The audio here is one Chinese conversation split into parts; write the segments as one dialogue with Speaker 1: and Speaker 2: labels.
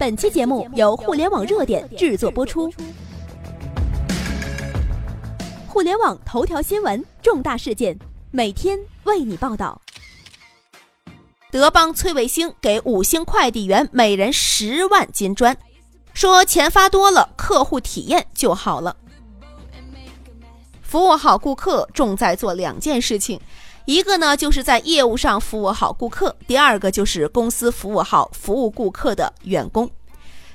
Speaker 1: 本期节目由互联网热点制作播出。互联网头条新闻，重大事件，每天为你报道。德邦崔卫星给五星快递员每人十万金砖，说钱发多了，客户体验就好了。服务好顾客，重在做两件事情。一个呢，就是在业务上服务好顾客；第二个就是公司服务好服务顾客的员工。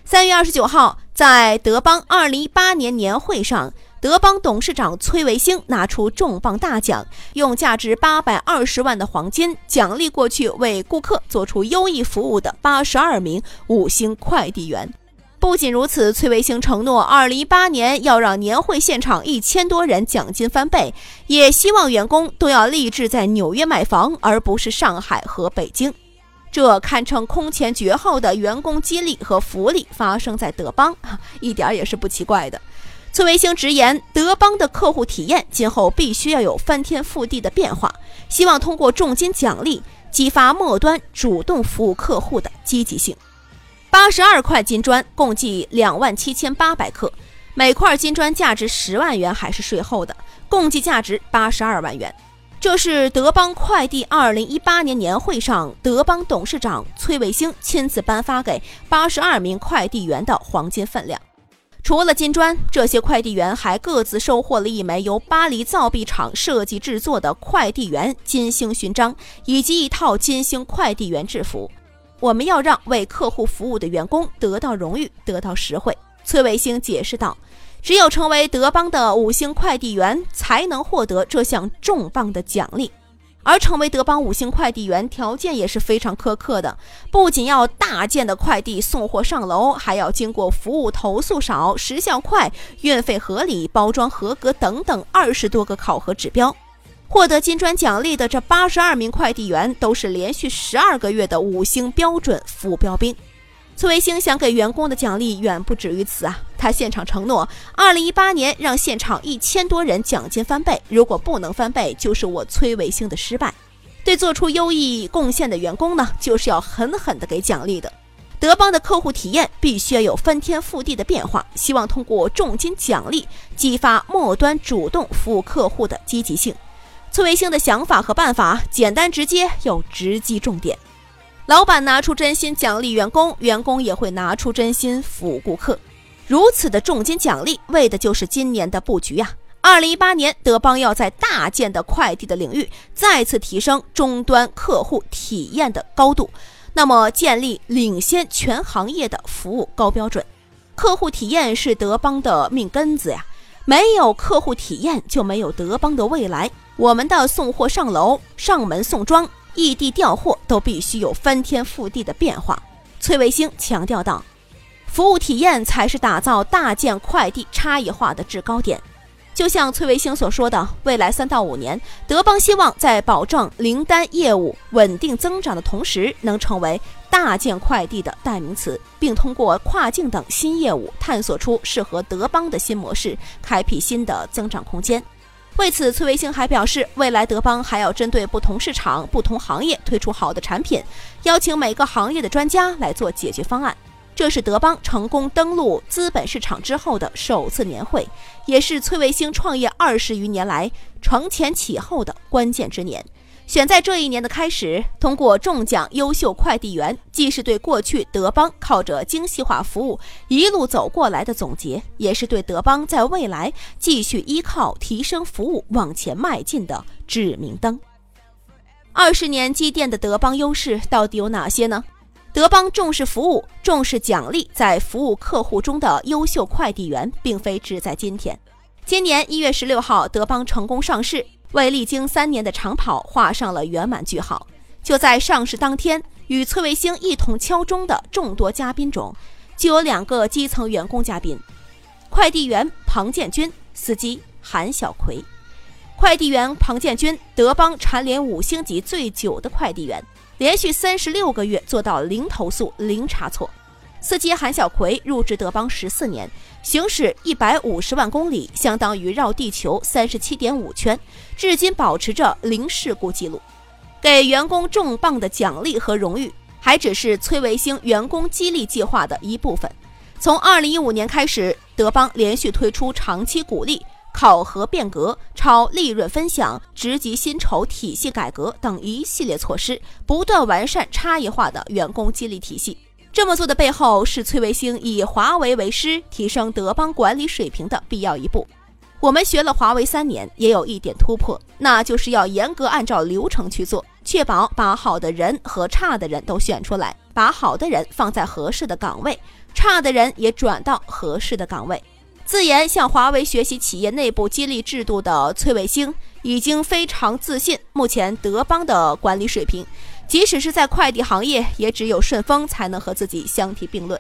Speaker 1: 三月二十九号，在德邦二零一八年年会上，德邦董事长崔维星拿出重磅大奖，用价值八百二十万的黄金奖励过去为顾客做出优异服务的八十二名五星快递员。不仅如此，崔卫星承诺，二零一八年要让年会现场一千多人奖金翻倍，也希望员工都要立志在纽约买房，而不是上海和北京。这堪称空前绝后的员工激励和福利发生在德邦，一点也是不奇怪的。崔卫星直言，德邦的客户体验今后必须要有翻天覆地的变化，希望通过重金奖励激发末端主动服务客户的积极性。八十二块金砖，共计两万七千八百克，每块金砖价值十万元，还是税后的，共计价值八十二万元。这是德邦快递二零一八年年会上，德邦董事长崔卫星亲自颁发给八十二名快递员的黄金分量。除了金砖，这些快递员还各自收获了一枚由巴黎造币厂设计制作的快递员金星勋章，以及一套金星快递员制服。我们要让为客户服务的员工得到荣誉，得到实惠。崔卫星解释道：“只有成为德邦的五星快递员，才能获得这项重磅的奖励。而成为德邦五星快递员，条件也是非常苛刻的，不仅要大件的快递送货上楼，还要经过服务投诉少、时效快、运费合理、包装合格等等二十多个考核指标。”获得金砖奖励的这八十二名快递员都是连续十二个月的五星标准服务标兵。崔维星想给员工的奖励远不止于此啊！他现场承诺，二零一八年让现场一千多人奖金翻倍，如果不能翻倍，就是我崔维星的失败。对做出优异贡献的员工呢，就是要狠狠的给奖励的。德邦的客户体验必须要有翻天覆地的变化，希望通过重金奖励激发末端主动服务客户的积极性。崔维星的想法和办法简单直接又直击重点，老板拿出真心奖励员工，员工也会拿出真心服务顾客。如此的重金奖励，为的就是今年的布局啊！二零一八年，德邦要在大件的快递的领域再次提升终端客户体验的高度，那么建立领先全行业的服务高标准。客户体验是德邦的命根子呀，没有客户体验，就没有德邦的未来。我们的送货上楼、上门送装、异地调货都必须有翻天覆地的变化。崔卫星强调道：“服务体验才是打造大件快递差异化的制高点。”就像崔卫星所说的，未来三到五年，德邦希望在保证零单业务稳定增长的同时，能成为大件快递的代名词，并通过跨境等新业务探索出适合德邦的新模式，开辟新的增长空间。为此，崔维星还表示，未来德邦还要针对不同市场、不同行业推出好的产品，邀请每个行业的专家来做解决方案。这是德邦成功登陆资本市场之后的首次年会，也是崔维星创业二十余年来承前启后的关键之年。选在这一年的开始，通过中奖优秀快递员，既是对过去德邦靠着精细化服务一路走过来的总结，也是对德邦在未来继续依靠提升服务往前迈进的指明灯。二十年积淀的德邦优势到底有哪些呢？德邦重视服务，重视奖励，在服务客户中的优秀快递员，并非只在今天。今年一月十六号，德邦成功上市。为历经三年的长跑画上了圆满句号。就在上市当天，与崔卫星一同敲钟的众多嘉宾中，就有两个基层员工嘉宾：快递员庞建军、司机韩小奎。快递员庞建军，德邦蝉联五星级最久的快递员，连续三十六个月做到零投诉、零差错。司机韩小奎入职德邦十四年，行驶一百五十万公里，相当于绕地球三十七点五圈，至今保持着零事故记录。给员工重磅的奖励和荣誉，还只是崔维星员工激励计划的一部分。从二零一五年开始，德邦连续推出长期鼓励、考核变革、超利润分享、职级薪酬体系改革等一系列措施，不断完善差异化的员工激励体系。这么做的背后，是崔卫星以华为为师，提升德邦管理水平的必要一步。我们学了华为三年，也有一点突破，那就是要严格按照流程去做，确保把好的人和差的人都选出来，把好的人放在合适的岗位。差的人也转到合适的岗位。自研向华为学习企业内部激励制度的崔卫星已经非常自信，目前德邦的管理水平，即使是在快递行业，也只有顺丰才能和自己相提并论。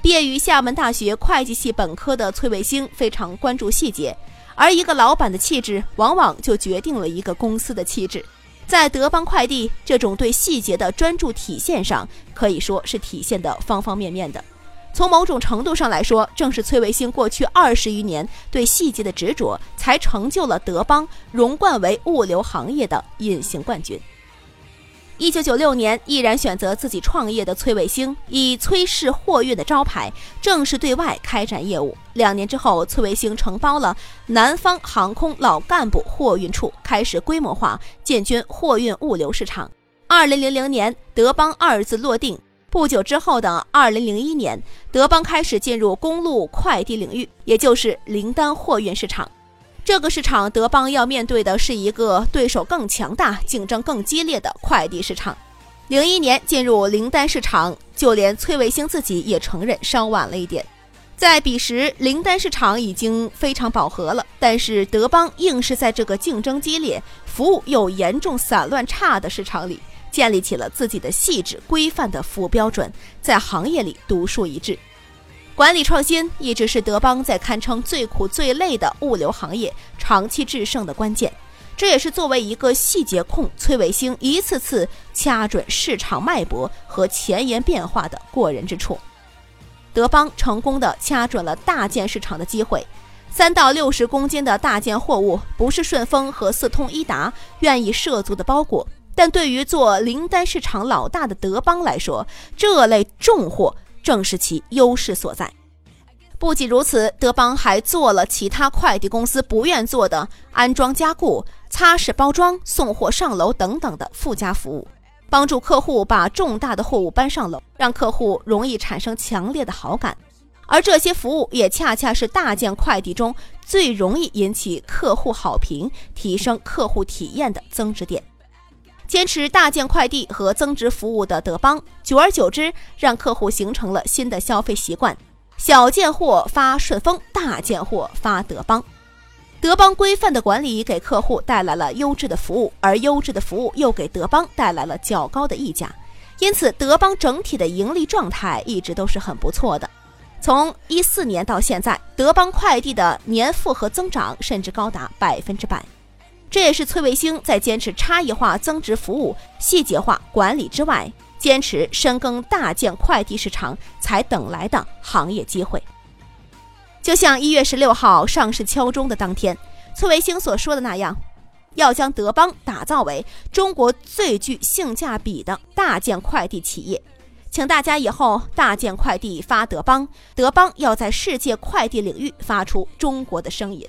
Speaker 1: 毕业于厦门大学会计系本科的崔卫星非常关注细节，而一个老板的气质，往往就决定了一个公司的气质。在德邦快递这种对细节的专注体现上，可以说是体现的方方面面的。从某种程度上来说，正是崔卫星过去二十余年对细节的执着，才成就了德邦荣冠为物流行业的隐形冠军。一九九六年，毅然选择自己创业的崔卫星，以崔氏货运的招牌，正式对外开展业务。两年之后，崔卫星承包了南方航空老干部货运处，开始规模化进军货运物流市场。二零零零年，德邦二字落定。不久之后的二零零一年，德邦开始进入公路快递领域，也就是零单货运市场。这个市场，德邦要面对的是一个对手更强大、竞争更激烈的快递市场。零一年进入零单市场，就连崔卫星自己也承认稍晚了一点。在彼时，零单市场已经非常饱和了，但是德邦硬是在这个竞争激烈、服务又严重散乱差的市场里。建立起了自己的细致规范的服务标准，在行业里独树一帜。管理创新一直是德邦在堪称最苦最累的物流行业长期制胜的关键。这也是作为一个细节控，崔伟星一次次掐准市场脉搏和前沿变化的过人之处。德邦成功的掐准了大件市场的机会，三到六十公斤的大件货物不是顺丰和四通一达愿意涉足的包裹。但对于做零单市场老大的德邦来说，这类重货正是其优势所在。不仅如此，德邦还做了其他快递公司不愿做的安装加固、擦拭包装、送货上楼等等的附加服务，帮助客户把重大的货物搬上楼，让客户容易产生强烈的好感。而这些服务也恰恰是大件快递中最容易引起客户好评、提升客户体验的增值点。坚持大件快递和增值服务的德邦，久而久之，让客户形成了新的消费习惯：小件货发顺丰，大件货发德邦。德邦规范的管理给客户带来了优质的服务，而优质的服务又给德邦带来了较高的溢价，因此德邦整体的盈利状态一直都是很不错的。从一四年到现在，德邦快递的年复合增长甚至高达百分之百。这也是崔卫星在坚持差异化增值服务、细节化管理之外，坚持深耕大件快递市场才等来的行业机会。就像一月十六号上市敲钟的当天，崔卫星所说的那样，要将德邦打造为中国最具性价比的大件快递企业。请大家以后大件快递发德邦，德邦要在世界快递领域发出中国的声音。